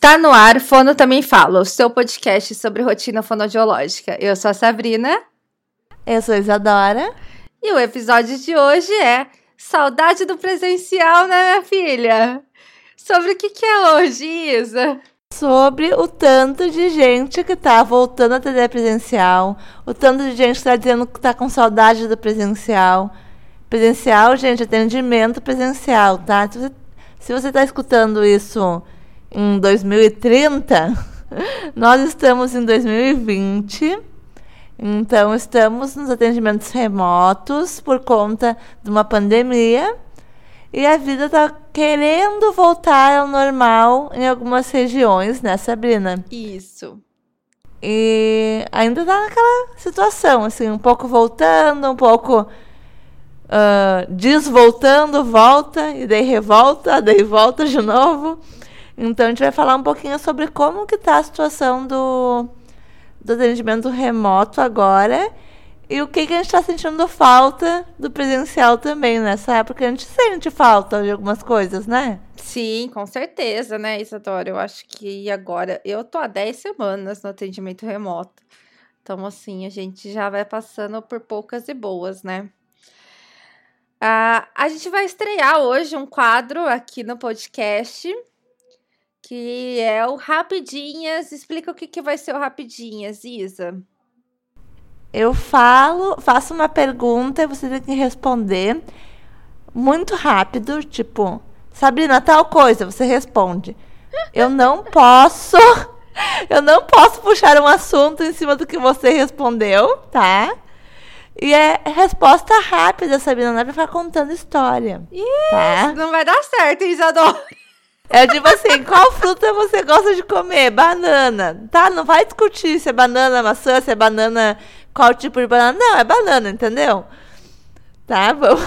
Tá no ar, Fono Também Fala, o seu podcast sobre rotina fonodiológica. Eu sou a Sabrina. Eu sou a Isadora. E o episódio de hoje é Saudade do Presencial, né, minha filha? Sobre o que, que é hoje, Isa? Sobre o tanto de gente que tá voltando a atender presencial, o tanto de gente que tá dizendo que tá com saudade do presencial. Presencial, gente, atendimento presencial, tá? Se você, se você tá escutando isso em 2030, nós estamos em 2020. Então, estamos nos atendimentos remotos por conta de uma pandemia. E a vida está querendo voltar ao normal em algumas regiões, né, Sabrina? Isso. E ainda está naquela situação, assim, um pouco voltando, um pouco uh, desvoltando, volta, e daí revolta, daí volta de novo. Então a gente vai falar um pouquinho sobre como que está a situação do, do atendimento remoto agora e o que, que a gente está sentindo falta do presencial também nessa época. A gente sente falta de algumas coisas, né? Sim, com certeza, né, Isadora? Eu acho que agora eu tô há 10 semanas no atendimento remoto. Então, assim, a gente já vai passando por poucas e boas, né? Ah, a gente vai estrear hoje um quadro aqui no podcast que é o Rapidinhas. Explica o que, que vai ser o Rapidinhas, Isa. Eu falo, faço uma pergunta e você tem que responder muito rápido, tipo, Sabrina, tal coisa, você responde. Eu não posso, eu não posso puxar um assunto em cima do que você respondeu, tá? E é resposta rápida, Sabrina, não é pra ficar contando história. Isso, tá? não vai dar certo, Isadora. É tipo assim, qual fruta você gosta de comer? Banana. Tá? Não vai discutir se é banana, maçã, se é banana, qual tipo de banana. Não, é banana, entendeu? Tá? Vamos.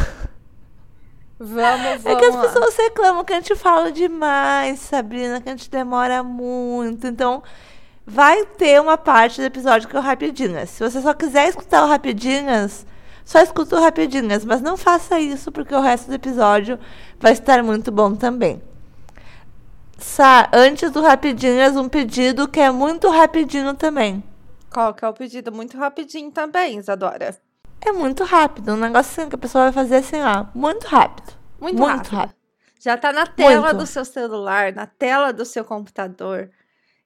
Vamos, vamos. É que as pessoas reclamam que a gente fala demais, Sabrina, que a gente demora muito. Então, vai ter uma parte do episódio que é o Rapidinhas. Se você só quiser escutar o Rapidinhas, só escuta o Rapidinhas. Mas não faça isso, porque o resto do episódio vai estar muito bom também. Sá, antes do Rapidinhas, um pedido que é muito rapidinho também. Qual que é o pedido? Muito rapidinho também, Isadora. É muito rápido, um negócio assim que a pessoa vai fazer assim, ó, muito rápido. Muito, muito rápido. rápido. Já tá na tela muito. do seu celular, na tela do seu computador.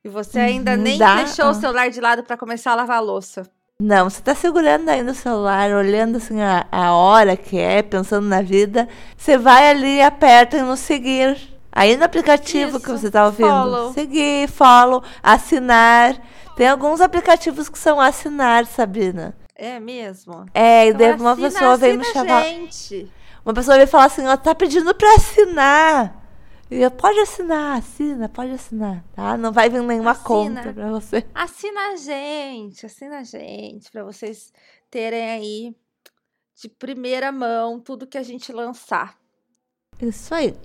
E você ainda uhum, nem dá, deixou o celular de lado para começar a lavar a louça. Não, você tá segurando ainda o celular, olhando assim a, a hora que é, pensando na vida. Você vai ali e aperta no seguir. Aí no aplicativo Isso, que você está ouvindo, follow. seguir, follow, assinar. Tem alguns aplicativos que são assinar, Sabrina. É mesmo? É, e então, daí uma assina, pessoa veio me chamar. Gente. Uma pessoa veio falar assim, ó, tá pedindo para assinar. E eu, pode assinar, assina, pode assinar, tá? Não vai vir nenhuma assina. conta para você. Assina a gente, assina a gente, para vocês terem aí de primeira mão tudo que a gente lançar. Isso aí.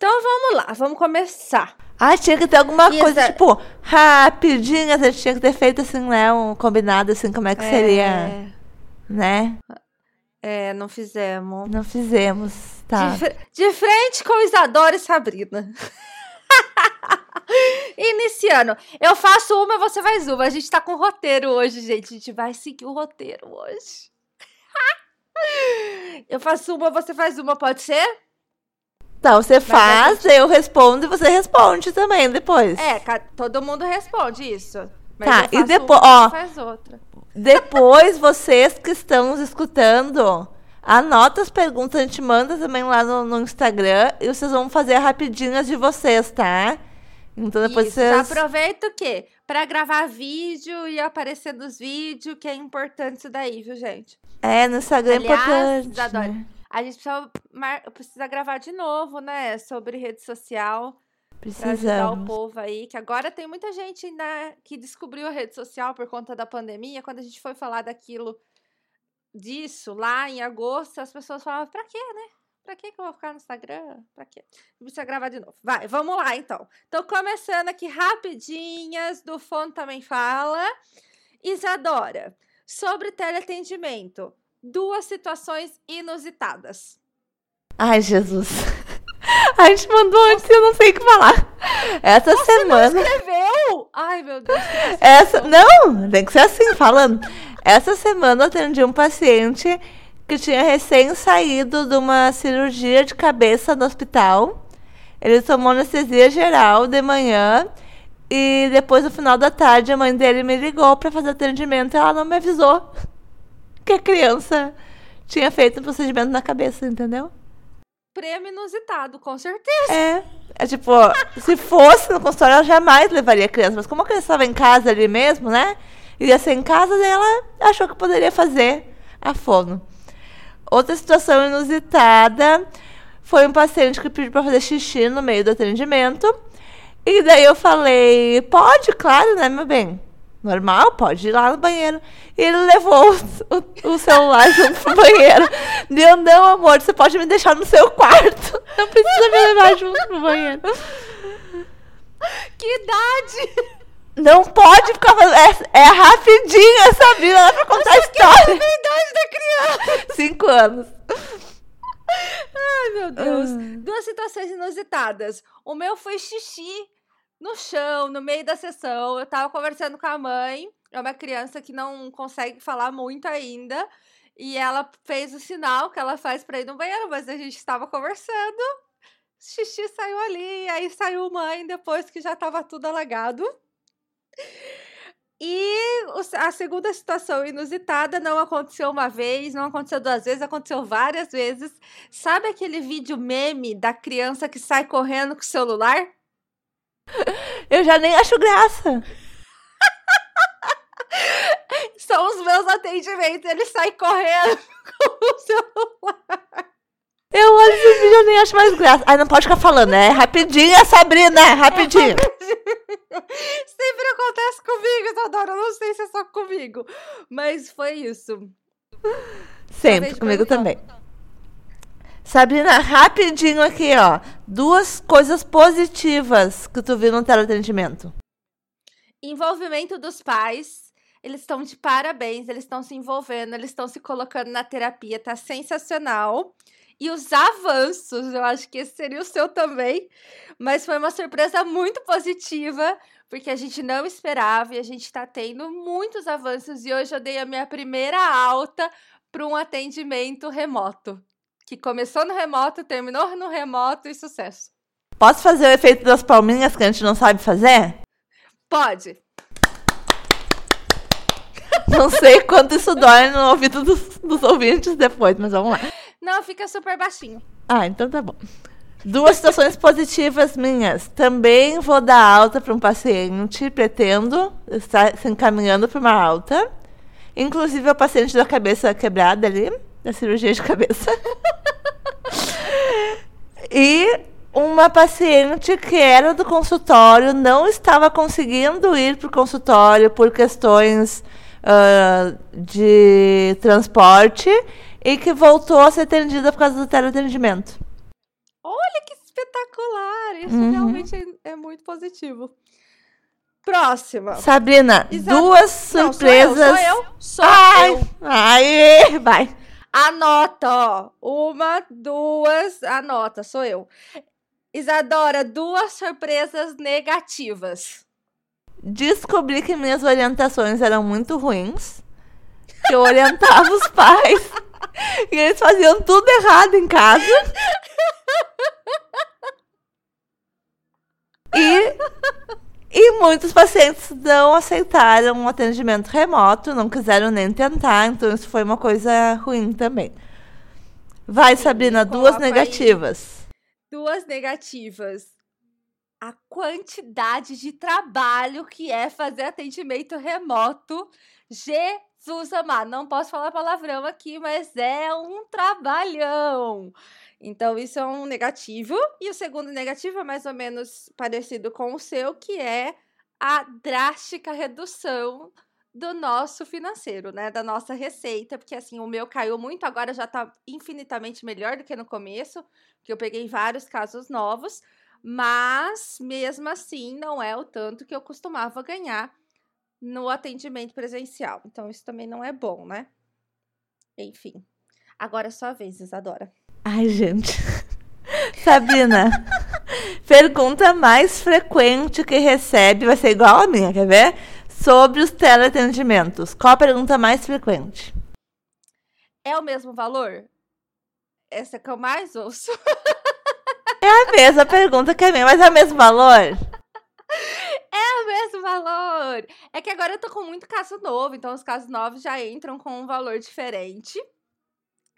Então vamos lá, vamos começar. Ah, tinha que ter alguma Isa... coisa, tipo, rapidinho, gente tinha que ter feito assim, né? Um combinado assim, como é que é... seria. Né? É, não fizemos. Não fizemos, tá. De, de frente com Isadora e Sabrina. Iniciando. Eu faço uma, você faz uma. A gente tá com roteiro hoje, gente. A gente vai seguir o roteiro hoje. Eu faço uma, você faz uma, pode ser? Então, você faz, gente... eu respondo e você responde também depois. É, todo mundo responde isso. tá, e depois, uma, ó. Faz outra. Depois, vocês que estão nos escutando, anota as perguntas, a gente manda também lá no, no Instagram e vocês vão fazer rapidinhas de vocês, tá? Então depois Isso, vocês. Aproveita o quê? Pra gravar vídeo e aparecer nos vídeos, que é importante isso daí, viu, gente? É, no Instagram Aliás, é importante. Adoro. A gente precisa, precisa gravar de novo, né? Sobre rede social. Precisamos. Pra ajudar o povo aí, que agora tem muita gente né, que descobriu a rede social por conta da pandemia. Quando a gente foi falar daquilo, disso, lá em agosto, as pessoas falavam, pra quê, né? Pra que eu vou ficar no Instagram? Pra quê? Precisa gravar de novo. Vai, vamos lá então. Então, começando aqui rapidinhas, do Fone também fala. Isadora, sobre teleatendimento duas situações inusitadas. Ai, Jesus. A gente mandou antes e eu não sei o que falar. Essa Você semana. não escreveu? Ai, meu Deus. Essa, não, tem que ser assim, falando. Essa semana eu atendi um paciente que tinha recém saído de uma cirurgia de cabeça no hospital. Ele tomou anestesia geral de manhã e depois, no final da tarde, a mãe dele me ligou para fazer atendimento e ela não me avisou que a criança tinha feito um procedimento na cabeça, entendeu? Prêmio inusitado, com certeza. É. É tipo, se fosse no consultório, ela jamais levaria a criança. Mas como a criança estava em casa ali mesmo, né? Ia ser em casa, ela achou que poderia fazer a fono. Outra situação inusitada foi um paciente que pediu para fazer xixi no meio do atendimento. E daí eu falei, pode, claro, né, meu bem? Normal, pode ir lá no banheiro. E ele levou o, o, o celular junto pro banheiro. Deu, não, amor, você pode me deixar no seu quarto. Não precisa me levar junto pro banheiro. Que idade! Não pode ficar fazendo. É, é rapidinho essa vida, dá pra contar a história. A idade da criança! Cinco anos. Ai, meu Deus. Ah. Duas situações inusitadas. O meu foi xixi no chão, no meio da sessão. Eu tava conversando com a mãe. É uma criança que não consegue falar muito ainda. E ela fez o sinal que ela faz pra ir no banheiro, mas a gente estava conversando. Xixi saiu ali, aí saiu mãe depois que já tava tudo alagado. E a segunda situação inusitada não aconteceu uma vez, não aconteceu duas vezes, aconteceu várias vezes. Sabe aquele vídeo meme da criança que sai correndo com o celular? Eu já nem acho graça. São os meus atendimentos, ele sai correndo com o celular. Eu olho esse vídeo e eu nem acho mais graça. Ai, não pode ficar falando, é rapidinho, é Sabrina, é rapidinho. Sempre acontece comigo. Eu não sei se é só comigo. Mas foi isso. Sempre, comigo também. Sabrina, rapidinho aqui, ó. Duas coisas positivas que tu viu no teleatendimento. Envolvimento dos pais. Eles estão de parabéns, eles estão se envolvendo, eles estão se colocando na terapia, tá sensacional. E os avanços, eu acho que esse seria o seu também, mas foi uma surpresa muito positiva, porque a gente não esperava e a gente tá tendo muitos avanços. E hoje eu dei a minha primeira alta para um atendimento remoto, que começou no remoto, terminou no remoto e sucesso. Posso fazer o efeito das palminhas que a gente não sabe fazer? Pode. Não sei quanto isso dói no ouvido dos, dos ouvintes depois, mas vamos lá. Não, fica super baixinho. Ah, então tá bom. Duas situações positivas minhas. Também vou dar alta para um paciente, pretendo estar se encaminhando para uma alta. Inclusive é o paciente da cabeça quebrada ali, da cirurgia de cabeça. e uma paciente que era do consultório, não estava conseguindo ir para o consultório por questões ah, de transporte e que voltou a ser atendida por causa do teleatendimento. Olha que espetacular! Isso Uhum. realmente é, é muito positivo. Próxima. Sabrina, Exato. duas Não, surpresas. Sou eu, sou eu. Sou Ai, eu. ai, vai. Anota, ó. Uma, duas, anota, sou eu. Isadora, duas surpresas negativas. Descobri que minhas orientações eram muito ruins. Que eu orientava os pais. E eles faziam tudo errado em casa. E, e muitos pacientes não aceitaram um atendimento remoto, não quiseram nem tentar, então isso foi uma coisa ruim também. Vai, Sim, Sabrina, duas coloca aí. negativas. Duas negativas. A quantidade de trabalho que é fazer atendimento remoto. Jesus amado, não posso falar palavrão aqui, mas é um trabalhão. Então, isso é um negativo. E o segundo negativo é mais ou menos parecido com o seu, que é a drástica redução do nosso financeiro, né? Da nossa receita, porque assim, o meu caiu muito, agora já tá infinitamente melhor do que no começo, que eu peguei vários casos novos, mas mesmo assim não é o tanto que eu costumava ganhar no atendimento presencial. Então isso também não é bom, né? Enfim. Agora é sua vez, Isadora. Ai, gente. Sabrina, pergunta mais frequente que recebe, vai ser igual a minha, quer ver? Sobre os teleatendimentos. Qual a pergunta mais frequente? É o mesmo valor? Essa é que eu mais ouço. É a mesma pergunta que a minha, mas é o mesmo valor? É o mesmo valor. É que agora eu tô com muito caso novo, então os casos novos já entram com um valor diferente.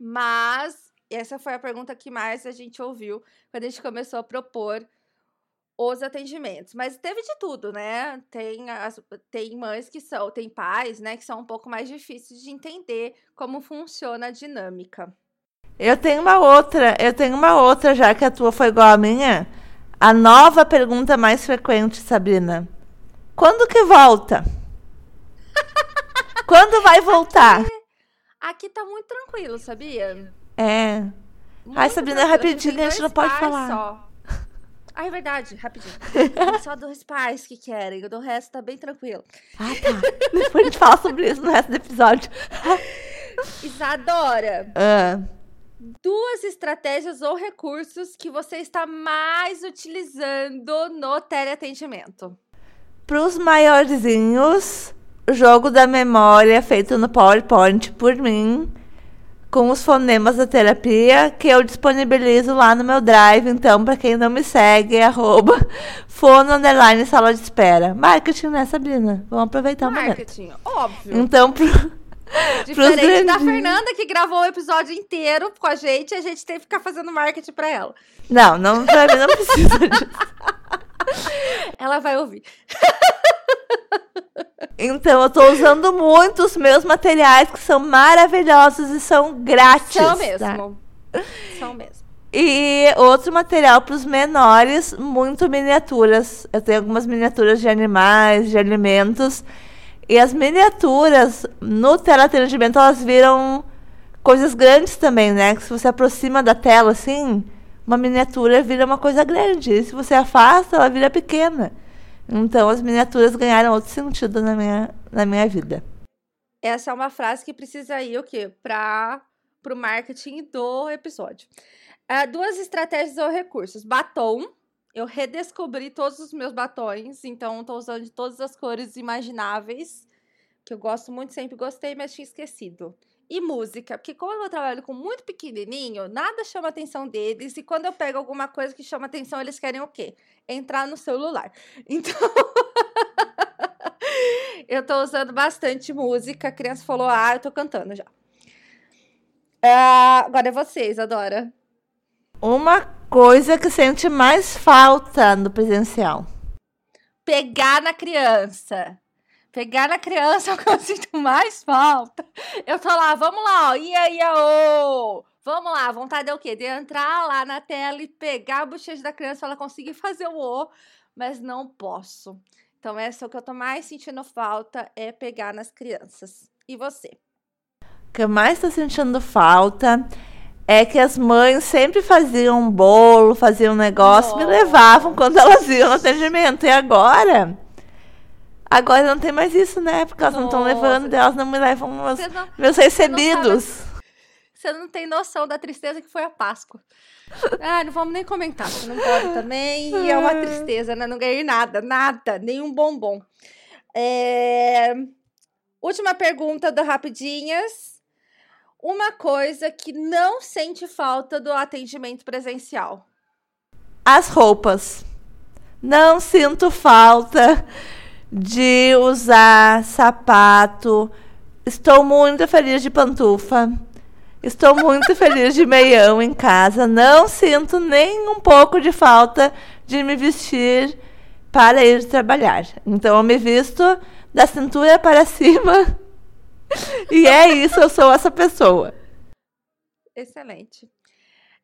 Mas essa foi a pergunta que mais a gente ouviu quando a gente começou a propor os atendimentos. Mas teve de tudo, né? Tem, as, tem mães que são, tem pais, né, que são um pouco mais difíceis de entender como funciona a dinâmica. Eu tenho uma outra, eu tenho uma outra, já que a tua foi igual à minha. A nova pergunta mais frequente, Sabrina. Quando que volta? Quando vai voltar? Aqui, aqui tá muito tranquilo, sabia? É. Muito Ai, Sabrina, tranquilo. rapidinho, a gente não pode falar. Só. Ah, é verdade, rapidinho. Só dois pais que querem, o do resto tá bem tranquilo. Ah, tá. Depois a gente fala sobre isso no resto do episódio. Isadora, Ah, duas estratégias ou recursos que você está mais utilizando no teleatendimento. Para os maiorzinhos, o jogo da memória feito no PowerPoint por mim, com os fonemas da terapia, que eu disponibilizo lá no meu Drive. Então, para quem não me segue, é arroba fono sala de espera. Marketing, né, Sabrina? Vamos aproveitar o momento. Marketing, óbvio. Então, pro, Diferente da grandinhos. Fernanda, que gravou o episódio inteiro com a gente, a gente teve que ficar fazendo marketing pra ela. não, não, pra mim não precisa disso. Ela vai ouvir. Então, eu tô usando muito os meus materiais, que são maravilhosos e são grátis. São tá? mesmo. São mesmo. E outro material para os menores, muito miniaturas. Eu tenho algumas miniaturas de animais, de alimentos. E as miniaturas no teleatendimento, elas viram coisas grandes também, né? Que se você aproxima da tela assim, uma miniatura vira uma coisa grande. E se você afasta, ela vira pequena. Então as miniaturas ganharam outro sentido na minha, na minha vida. Essa é uma frase que precisa ir o quê? Para o marketing do episódio. Ah, duas estratégias ou recursos. Batom. Eu redescobri todos os meus batons, então estou usando de todas as cores imagináveis, que eu gosto muito, sempre gostei, mas tinha esquecido. E música, porque como eu trabalho com muito pequenininho, nada chama atenção deles, e quando eu pego alguma coisa que chama atenção, eles querem o quê? Entrar no celular. Então, eu tô usando bastante música. A criança falou, ah, eu tô cantando já. Ah, agora é vocês, Adora. Uma coisa que sente mais falta no presencial. Pegar na criança. Pegar na criança é o que eu sinto mais falta. Eu tô lá, vamos lá, ó. Ia, ia, ô. Vamos lá, vontade é o quê? De entrar lá na tela e pegar a bochecha da criança pra ela conseguir fazer o O, mas não posso. Então, essa é o que eu tô mais sentindo falta, é pegar nas crianças. E você? O que eu mais estou sentindo falta é que as mães sempre faziam um bolo, faziam um negócio, me Nossa. levavam quando elas iam no atendimento. E agora? Agora não tem mais isso, né? Porque elas não estão levando, elas não me levam meus, não, meus recebidos. Você não tem noção da tristeza que foi a Páscoa. Ah, não vamos nem comentar, você não pode também. E é uma tristeza, né? Não ganhei nada, nada, nenhum bombom. É, Última pergunta do Rapidinhas. Uma coisa que não sente falta do atendimento presencial. As roupas. Não sinto falta de usar sapato. Estou muito feliz de pantufa. Estou muito feliz de meião em casa. Não sinto nem um pouco de falta de me vestir para ir trabalhar. Então eu me visto da cintura para cima. E é isso, eu sou essa pessoa. Excelente.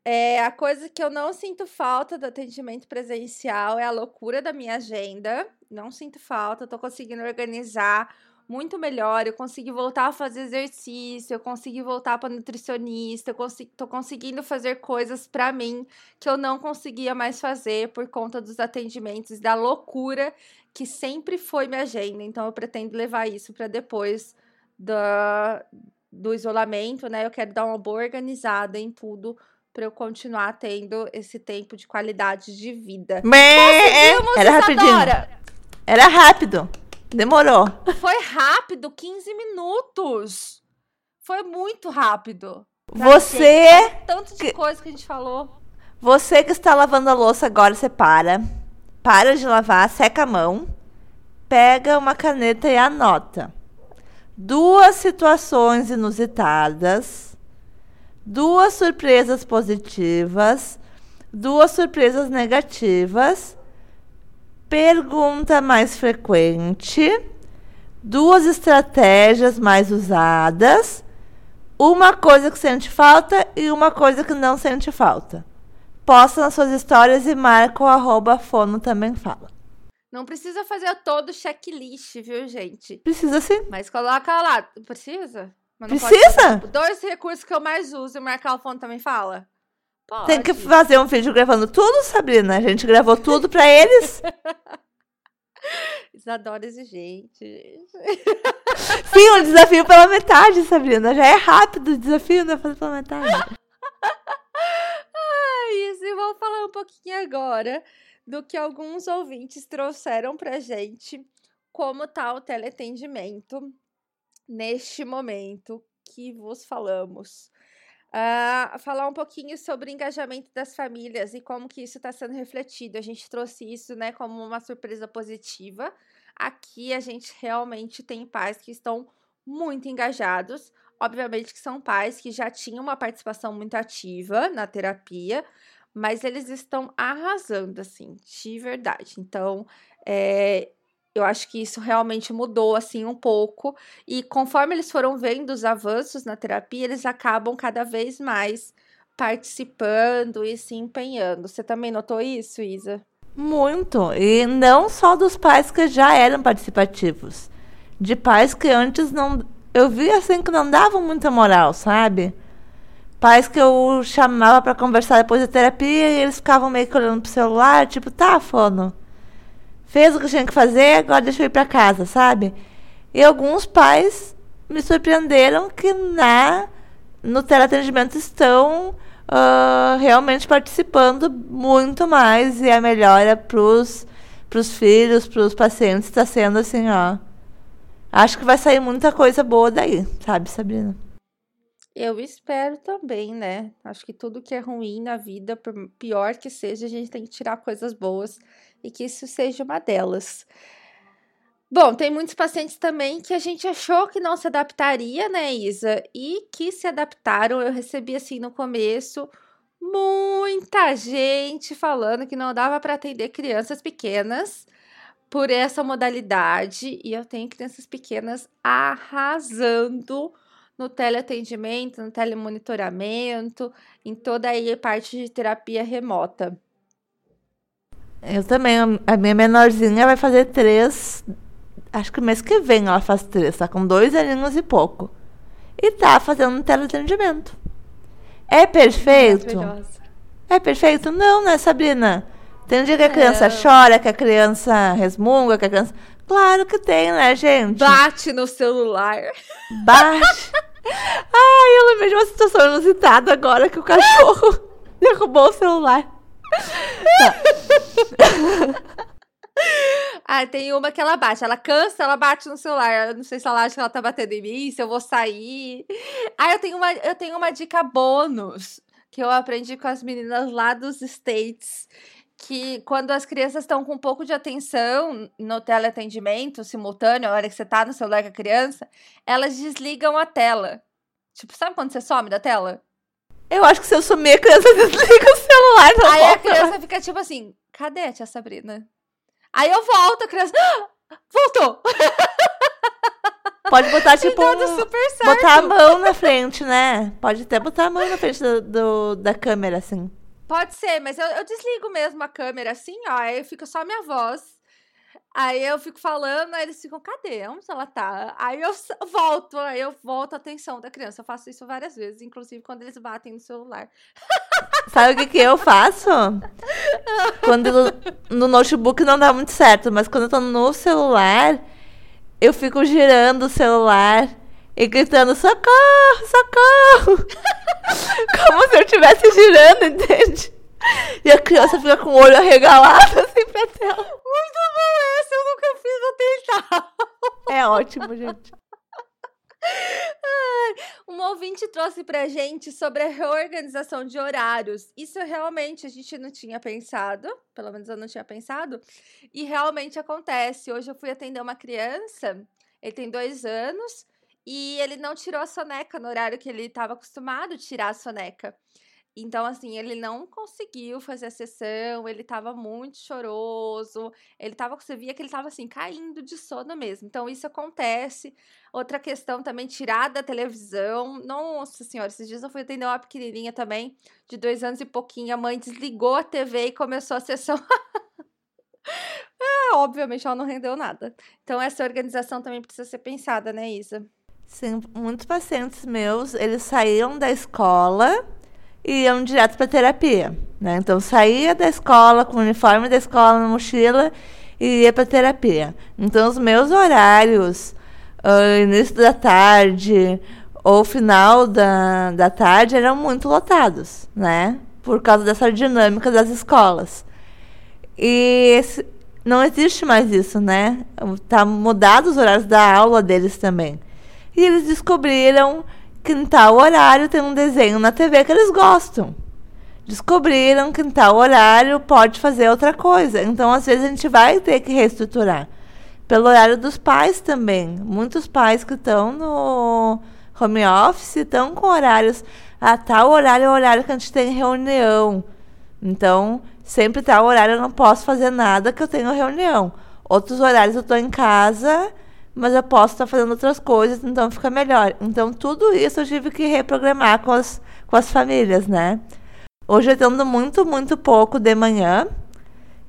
É, a coisa que eu não sinto falta do atendimento presencial é a loucura da minha agenda. Não sinto falta, tô conseguindo organizar muito melhor. Eu consegui voltar a fazer exercício, eu consegui voltar para nutricionista, eu consigo, tô conseguindo fazer coisas para mim que eu não conseguia mais fazer por conta dos atendimentos, da loucura que sempre foi minha agenda. Então eu pretendo levar isso para depois da, do isolamento, né? Eu quero dar uma boa organizada em tudo para eu continuar tendo esse tempo de qualidade de vida. Mé, era rapidinho. Era rápido. Demorou. Foi rápido, 15 minutos. Foi muito rápido. Você. Tanto de coisa que a gente falou. Você que está lavando a louça agora, você para. Para de lavar, seca a mão. Pega uma caneta e anota. Duas situações inusitadas. Duas surpresas positivas. Duas surpresas negativas. Pergunta mais frequente. Duas estratégias mais usadas uma coisa que sente falta e uma coisa que não sente falta. Posta nas suas histórias e marca o arroba fono também fala. Não precisa fazer todo o checklist, viu, gente? Precisa sim. Mas coloca lá. Precisa? Precisa? Dois recursos que eu mais uso e marcar o fono também fala. Pode. Tem que fazer um vídeo gravando tudo, Sabrina. A gente gravou tudo pra eles. Isadora exigente. Sim, um desafio pela metade, Sabrina. Já é rápido o desafio, né? Fazer pela metade. ah, isso. E vou falar um pouquinho agora do que alguns ouvintes trouxeram pra gente como tá o teleatendimento neste momento que vos falamos. Uh, falar um pouquinho sobre engajamento das famílias e como que isso está sendo refletido. A gente trouxe isso né, como uma surpresa positiva. Aqui a gente realmente tem pais que estão muito engajados. Obviamente que são pais que já tinham uma participação muito ativa na terapia, mas eles estão arrasando, assim, de verdade. Então, é, eu acho que isso realmente mudou assim um pouco e conforme eles foram vendo os avanços na terapia, eles acabam cada vez mais participando e se empenhando. Você também notou isso, Isa? Muito, e não só dos pais que já eram participativos, de pais que antes não, eu vi assim que não davam muita moral, sabe? Pais que eu chamava para conversar depois da terapia e eles ficavam meio que olhando pro celular, tipo, tá, fono fez o que tinha que fazer, agora deixa eu ir para casa, sabe? E alguns pais me surpreenderam que na no teleatendimento estão uh, realmente participando muito mais e a melhora pros pros filhos, pros pacientes está sendo assim, ó. Acho que vai sair muita coisa boa daí, sabe, Sabrina? Eu espero também, né? Acho que tudo que é ruim na vida, por pior que seja, a gente tem que tirar coisas boas e que isso seja uma delas. Bom, tem muitos pacientes também que a gente achou que não se adaptaria, né, Isa? E que se adaptaram. Eu recebi assim no começo muita gente falando que não dava para atender crianças pequenas por essa modalidade. E eu tenho crianças pequenas arrasando no teleatendimento, no telemonitoramento, em toda aí a parte de terapia remota. Eu também. A minha menorzinha vai fazer três. Acho que mês que vem ela faz três, tá com dois aninhos e pouco. E tá fazendo um teleatendimento. É perfeito? É perfeito? Não, né, Sabrina? Tem um dia que a criança é. chora, que a criança resmunga, que a criança. Claro que tem, né, gente? Bate no celular. Bate. Ai, eu lembrei de uma situação inusitada agora que o cachorro derrubou o celular. ah, tem uma que ela bate. Ela cansa, ela bate no celular. Eu não sei se ela acha que ela tá batendo em mim, se eu vou sair. Ah, eu tenho uma, eu tenho uma dica bônus que eu aprendi com as meninas lá dos States. Que quando as crianças estão com um pouco de atenção no teleatendimento simultâneo, a hora que você tá no celular com a criança, elas desligam a tela. Tipo, sabe quando você some da tela? Eu acho que se eu sumir, a criança desliga o celular. Não Aí a criança fica tipo assim, cadê a tia Sabrina? Aí eu volto, a criança. Ah, voltou! Pode botar, tipo. Um. Botar a mão na frente, né? Pode até botar a mão na frente do, do da câmera, assim. Pode ser, mas eu, eu desligo mesmo a câmera assim, ó. Aí fica só minha voz. Aí eu fico falando, aí eles ficam, cadê? Onde ela tá? Aí eu volto, aí eu volto a atenção da criança. Eu faço isso várias vezes, inclusive quando eles batem no celular. Sabe o que, que eu faço? Quando no notebook não dá muito certo, mas quando eu tô no celular, eu fico girando o celular e gritando: socorro, socorro! Como se eu estivesse girando, entende? E a criança fica com o olho arregalado assim pra tela. Muito bom essa, eu nunca fiz, vou tentar. É ótimo, gente. Um ouvinte trouxe pra gente sobre a reorganização de horários. Isso realmente a gente não tinha pensado, pelo menos eu não tinha pensado, e realmente acontece. Hoje eu fui atender uma criança, ele tem dois anos, e ele não tirou a soneca no horário que ele estava acostumado a tirar a soneca. Então, assim, ele não conseguiu fazer a sessão, ele tava muito choroso, ele tava, você via que ele tava, assim, caindo de sono mesmo. Então, isso acontece. Outra questão também, tirar da televisão. Nossa senhora, esses dias eu fui atender uma pequenininha também, de dois anos e pouquinho. A mãe desligou a TV e começou a sessão. ah, obviamente, ela não rendeu nada. Então, essa organização também precisa ser pensada, né, Isa? Sim, muitos pacientes meus, eles saíam da escola e iam direto para terapia. Né? Então saía da escola com o uniforme da escola na mochila e ia para terapia. Então os meus horários, uh, início da tarde ou final da, da tarde eram muito lotados, né? Por causa dessa dinâmica das escolas. E esse, não existe mais isso, né? Tá mudado os horários da aula deles também. E eles descobriram que em tal horário tem um desenho na TV que eles gostam. Descobriram que em tal horário pode fazer outra coisa. Então, às vezes, a gente vai ter que reestruturar. Pelo horário dos pais também. Muitos pais que estão no home office estão com horários. A ah, tal horário é o horário que a gente tem reunião. Então, sempre tal horário eu não posso fazer nada que eu tenho reunião. Outros horários eu estou em casa mas eu posso estar fazendo outras coisas, então fica melhor. Então, tudo isso eu tive que reprogramar com as, com as famílias, né? Hoje eu atendo muito, muito pouco de manhã.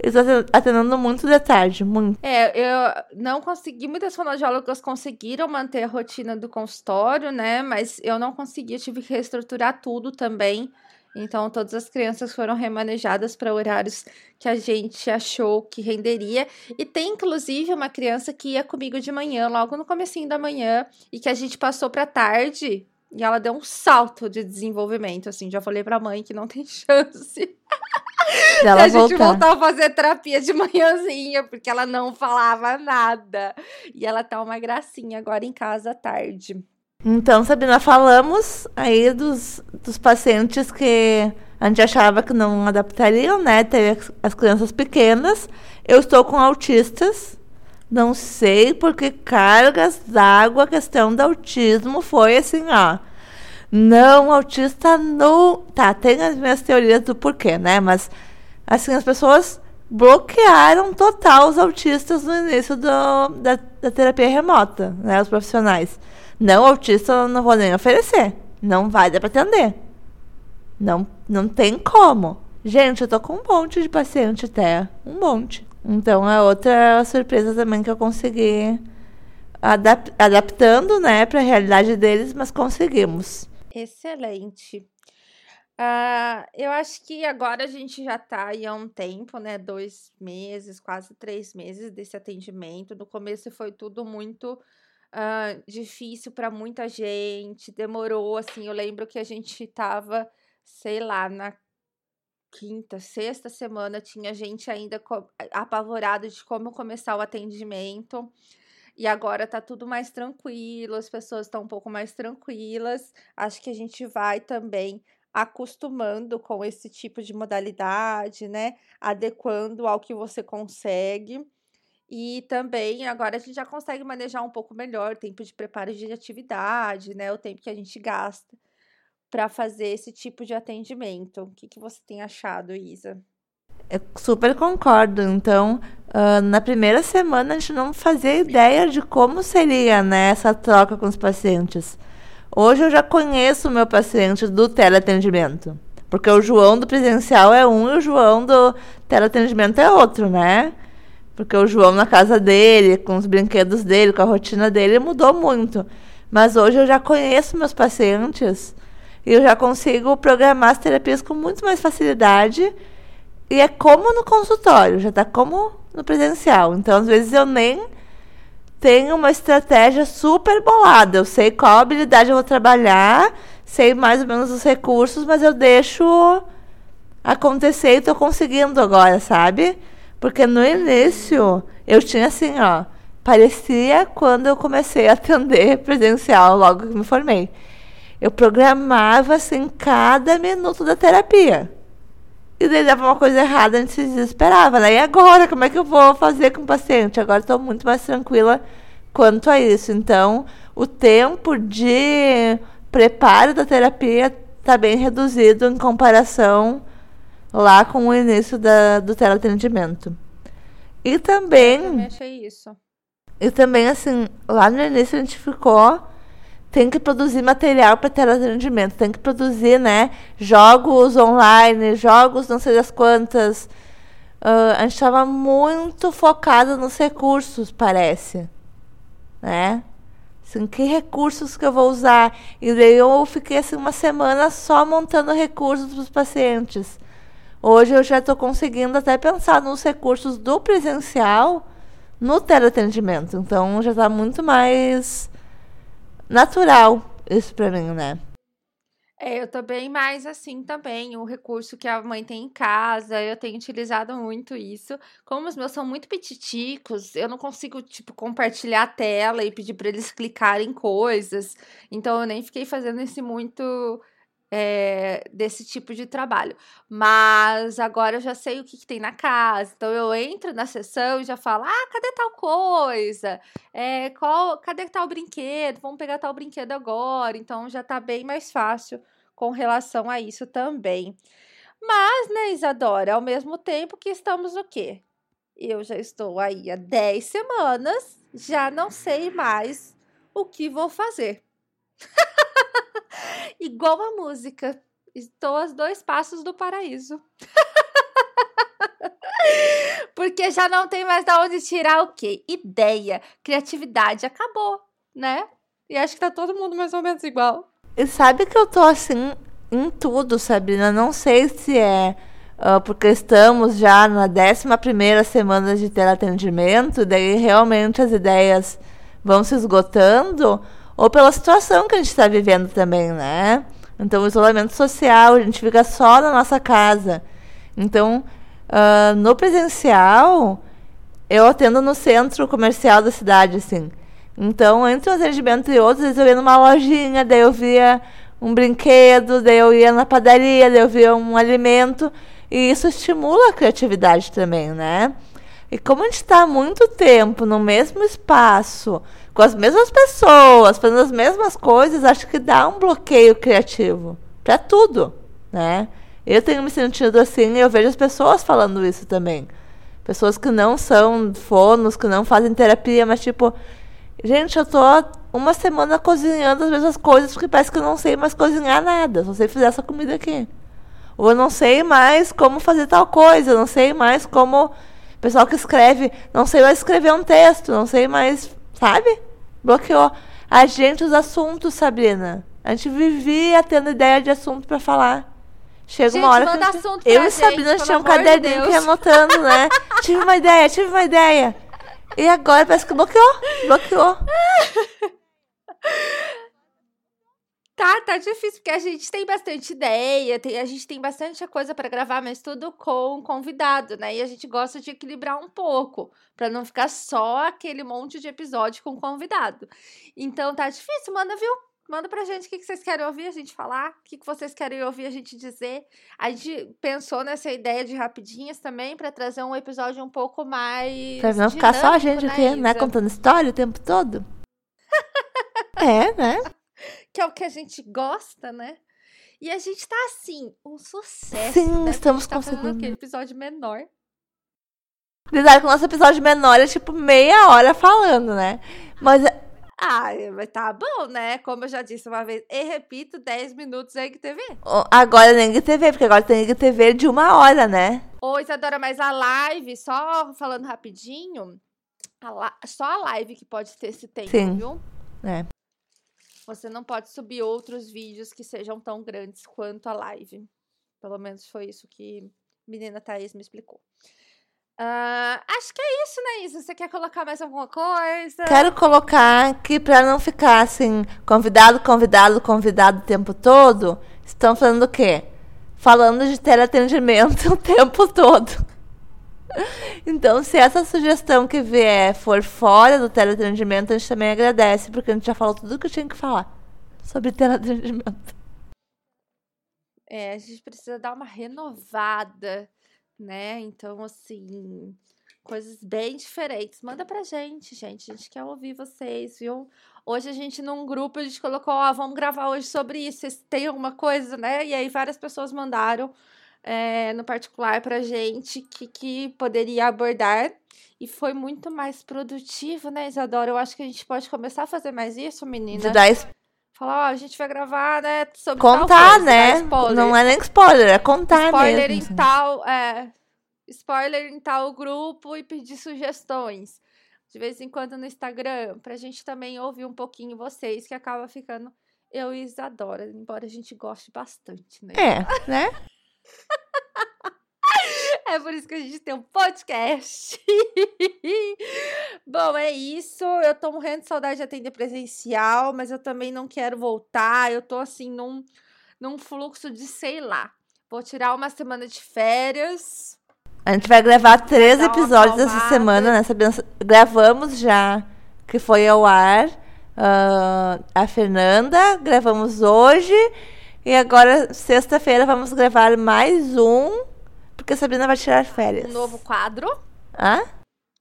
Estou atendendo muito de tarde, muito. É, eu não consegui, muitas fonoaudiólogas conseguiram manter a rotina do consultório, né? Mas eu não consegui, eu tive que reestruturar tudo também. Então, todas as crianças foram remanejadas para horários que a gente achou que renderia. E tem, inclusive, uma criança que ia comigo de manhã, logo no comecinho da manhã, e que a gente passou para tarde, e ela deu um salto de desenvolvimento, assim. Já falei para a mãe que não tem chance. Ela a gente voltar. voltar a fazer terapia de manhãzinha, porque ela não falava nada. E ela tá uma gracinha agora em casa à tarde. Então, Sabina, falamos aí dos, dos pacientes que a gente achava que não adaptariam, né? Teve as crianças pequenas. Eu estou com autistas. Não sei porque cargas d'água, a questão do autismo foi assim, ó. Não, autista não. Tá, tem as minhas teorias do porquê, né? Mas, assim, as pessoas bloquearam total os autistas no início do, da, da terapia remota, né? Os profissionais. Não, autista eu não vou nem oferecer. Não vai dar para atender. Não, não tem como. Gente, eu tô com um monte de paciente até. Um monte. Então é outra surpresa também que eu consegui adap adaptando, né, para a realidade deles, mas conseguimos. Excelente. Uh, eu acho que agora a gente já está aí há um tempo, né? Dois meses, quase três meses desse atendimento. No começo foi tudo muito uh, difícil para muita gente, demorou, assim, eu lembro que a gente tava, sei lá, na quinta, sexta semana, tinha gente ainda apavorada de como começar o atendimento. E agora tá tudo mais tranquilo, as pessoas estão um pouco mais tranquilas. Acho que a gente vai também acostumando com esse tipo de modalidade, né? Adequando ao que você consegue. E também agora a gente já consegue manejar um pouco melhor o tempo de preparo de atividade, né? O tempo que a gente gasta para fazer esse tipo de atendimento. O que, que você tem achado, Isa? Eu super concordo. Então, uh, na primeira semana a gente não fazia ideia de como seria né, essa troca com os pacientes. Hoje eu já conheço o meu paciente do teleatendimento. Porque o João do presencial é um e o João do teleatendimento é outro, né? Porque o João, na casa dele, com os brinquedos dele, com a rotina dele, mudou muito. Mas hoje eu já conheço meus pacientes e eu já consigo programar as terapias com muito mais facilidade. E é como no consultório, já está como no presencial. Então, às vezes, eu nem tenho uma estratégia super bolada. Eu sei qual habilidade eu vou trabalhar, sei mais ou menos os recursos, mas eu deixo acontecer e tô conseguindo agora, sabe? Porque no início eu tinha assim, ó, parecia quando eu comecei a atender presencial logo que me formei. Eu programava assim cada minuto da terapia. E daí dava uma coisa errada, a gente se desesperava, né? E agora, como é que eu vou fazer com o paciente? Agora estou muito mais tranquila quanto a isso. Então, o tempo de preparo da terapia está bem reduzido em comparação lá com o início da, do teleatendimento. E também. Eu também achei isso. E também, assim, lá no início a gente ficou. Tem que produzir material para teleatendimento, tem que produzir, né? Jogos online, jogos não sei das quantas. Uh, a gente estava muito focado nos recursos, parece. Né? Assim, que recursos que eu vou usar? E daí eu fiquei assim uma semana só montando recursos para os pacientes. Hoje eu já estou conseguindo até pensar nos recursos do presencial no teleatendimento. Então já está muito mais natural isso para mim, né? É, eu tô bem mais assim também. O recurso que a mãe tem em casa, eu tenho utilizado muito isso. Como os meus são muito petiticos, eu não consigo, tipo, compartilhar a tela e pedir para eles clicarem coisas. Então, eu nem fiquei fazendo esse muito é, desse tipo de trabalho. Mas agora eu já sei o que, que, tem na casa. Então eu entro na sessão e já falo: ah, cadê tal coisa? É, qual, cadê tal brinquedo? Vamos pegar tal brinquedo agora. Então já tá bem mais fácil com relação a isso também. Mas, né, Isadora, ao mesmo tempo que estamos o quê? Eu já estou aí há 10 semanas, já não sei mais o que vou fazer. Igual a música. Estou a dois passos do paraíso. Porque já não tem mais da onde tirar o quê? Ideia, criatividade, acabou, né? E acho que tá todo mundo mais ou menos igual. E sabe que eu tô assim em tudo, Sabrina? Não sei se é uh, porque estamos já na 11 primeira semana de teleatendimento, daí realmente as ideias vão se esgotando, ou pela situação que a gente está vivendo também, né? Então, o isolamento social, a gente fica só na nossa casa. Então, uh, no presencial, eu atendo no centro comercial da cidade, assim. Então, entre um atendimento e outros, eu ia numa lojinha, daí eu via um brinquedo, daí eu ia na padaria, daí eu via um alimento. E isso estimula a criatividade também, né? E como a gente está muito tempo no mesmo espaço, com as mesmas pessoas, fazendo as mesmas coisas, acho que dá um bloqueio criativo para tudo, né? Eu tenho me sentido assim, e eu vejo as pessoas falando isso também. Pessoas que não são fonos, que não fazem terapia, mas tipo, gente, eu tô uma semana cozinhando as mesmas coisas porque parece que eu não sei mais cozinhar nada, só sei fazer essa comida aqui. Ou eu não sei mais como fazer tal coisa, eu não sei mais como pessoal que escreve, não sei mais escrever um texto, não sei mais, sabe? Bloqueou. A gente, os assuntos, Sabrina. A gente vivia tendo ideia de assunto para falar. Chega gente, uma hora que. Gente, eu e Sabrina tinha um caderninho de que anotando, né? tive uma ideia, tive uma ideia. E agora parece que bloqueou. Bloqueou. Tá, tá difícil, porque a gente tem bastante ideia, tem, a gente tem bastante coisa para gravar, mas tudo com convidado, né? E a gente gosta de equilibrar um pouco, para não ficar só aquele monte de episódio com convidado. Então tá difícil, manda, viu? Manda pra gente o que, que vocês querem ouvir a gente falar, o que, que vocês querem ouvir a gente dizer. A gente pensou nessa ideia de rapidinhas também para trazer um episódio um pouco mais. Pra não ficar só a gente né, aqui, né? Contando história o tempo todo. é, né? Que é o que a gente gosta, né? E a gente tá assim, um sucesso. Sim, né? estamos tá conseguindo. aquele episódio menor. Apesar que o nosso episódio menor é tipo meia hora falando, né? Mas. Ah, mas tá bom, né? Como eu já disse uma vez, e repito, 10 minutos é TV. Agora nem TV, porque agora tem TV de uma hora, né? Ô, Isadora, mas a live, só falando rapidinho, a só a live que pode ter esse tempo, Sim. viu? É. Você não pode subir outros vídeos que sejam tão grandes quanto a live. Pelo menos foi isso que menina Thaís me explicou. Ah, acho que é isso, né, Isa? Você quer colocar mais alguma coisa? Quero colocar que para não ficar assim, convidado, convidado, convidado o tempo todo, estão falando o quê? Falando de teleatendimento o tempo todo. Então, se essa sugestão que vier for fora do teleatendimento, a gente também agradece, porque a gente já falou tudo que tinha que falar sobre teleatendimento. É, a gente precisa dar uma renovada, né? Então, assim, coisas bem diferentes. Manda pra gente, gente. A gente quer ouvir vocês, viu? Hoje a gente, num grupo, a gente colocou, ó, vamos gravar hoje sobre isso. Têm alguma coisa, né? E aí várias pessoas mandaram é, no particular pra gente que, que poderia abordar. E foi muito mais produtivo, né, Isadora? Eu acho que a gente pode começar a fazer mais isso, menina. De dar es- Falar, ó, a gente vai gravar, né, sobre contar, coisa, né? Não é nem spoiler, é contar spoiler mesmo. em tal, é, spoiler em tal grupo e pedir sugestões. De vez em quando no Instagram, pra gente também ouvir um pouquinho vocês, que acaba ficando eu e Isadora, embora a gente goste bastante, né? É, né? É por isso que a gente tem um podcast. Bom, é isso. Eu tô morrendo de saudade de atender presencial, mas eu também não quero voltar. Eu tô assim num, num fluxo de sei lá. Vou tirar uma semana de férias. A gente vai gravar três episódios essa semana, né? Gravamos já, que foi ao ar. ah, a Fernanda, gravamos hoje. E agora, sexta-feira, vamos gravar mais um. Porque a Sabrina vai tirar férias. Um novo quadro. Hã?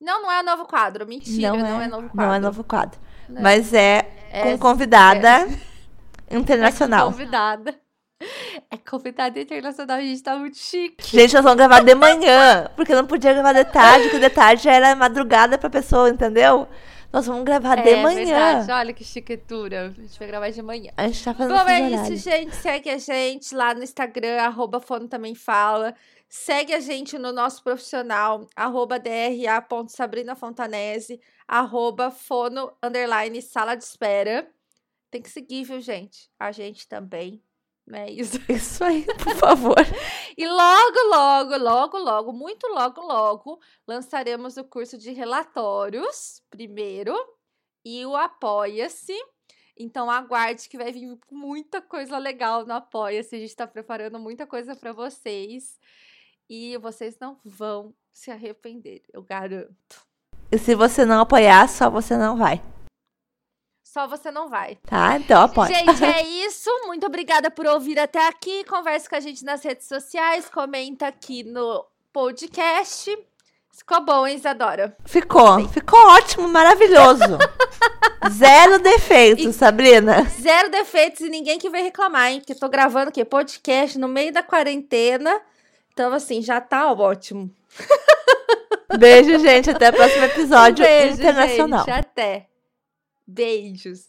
Não, não é novo quadro. Mentira, não, é, novo quadro. Não é novo quadro. Não. Mas é, É- com convidada É internacional. convidada. É convidada internacional, a gente tá muito chique. Gente, nós vamos gravar de manhã, porque não podia gravar de tarde, porque de tarde já era madrugada pra pessoa, entendeu? Nós vamos gravar de é manhã. verdade, olha que chiquetura. A gente vai gravar de manhã. A gente tá fazendo Bom, é isso, gente. Segue a gente lá no Instagram, arroba Fono Também Fala. Segue a gente no nosso profissional, arroba dra.sabrinafontanese, arroba fono, underline, sala de espera. Tem que seguir, viu, gente? A gente também, né? Isso. Isso aí, por favor. E logo, logo, logo, logo, muito logo, logo, lançaremos o curso de relatórios primeiro e o Apoia-se. Então aguarde que vai vir muita coisa legal no Apoia-se. A gente está preparando muita coisa para vocês e vocês não vão se arrepender, eu garanto. E se você não apoiar, só você não vai. Só você não vai. Tá? Então apoia. Gente, é isso. Muito obrigada por ouvir até aqui. Converse com a gente nas redes sociais. Comenta aqui no podcast. Ficou bom, hein, Isadora? Ficou. Ficou ótimo, maravilhoso. Zero defeitos, Sabrina. Zero defeitos e ninguém que vem reclamar, hein? Porque tô gravando aqui podcast no meio da quarentena. Então, assim, já tá ótimo. Beijo, gente. Até o próximo episódio Um beijo, internacional. gente. Até. Beijos.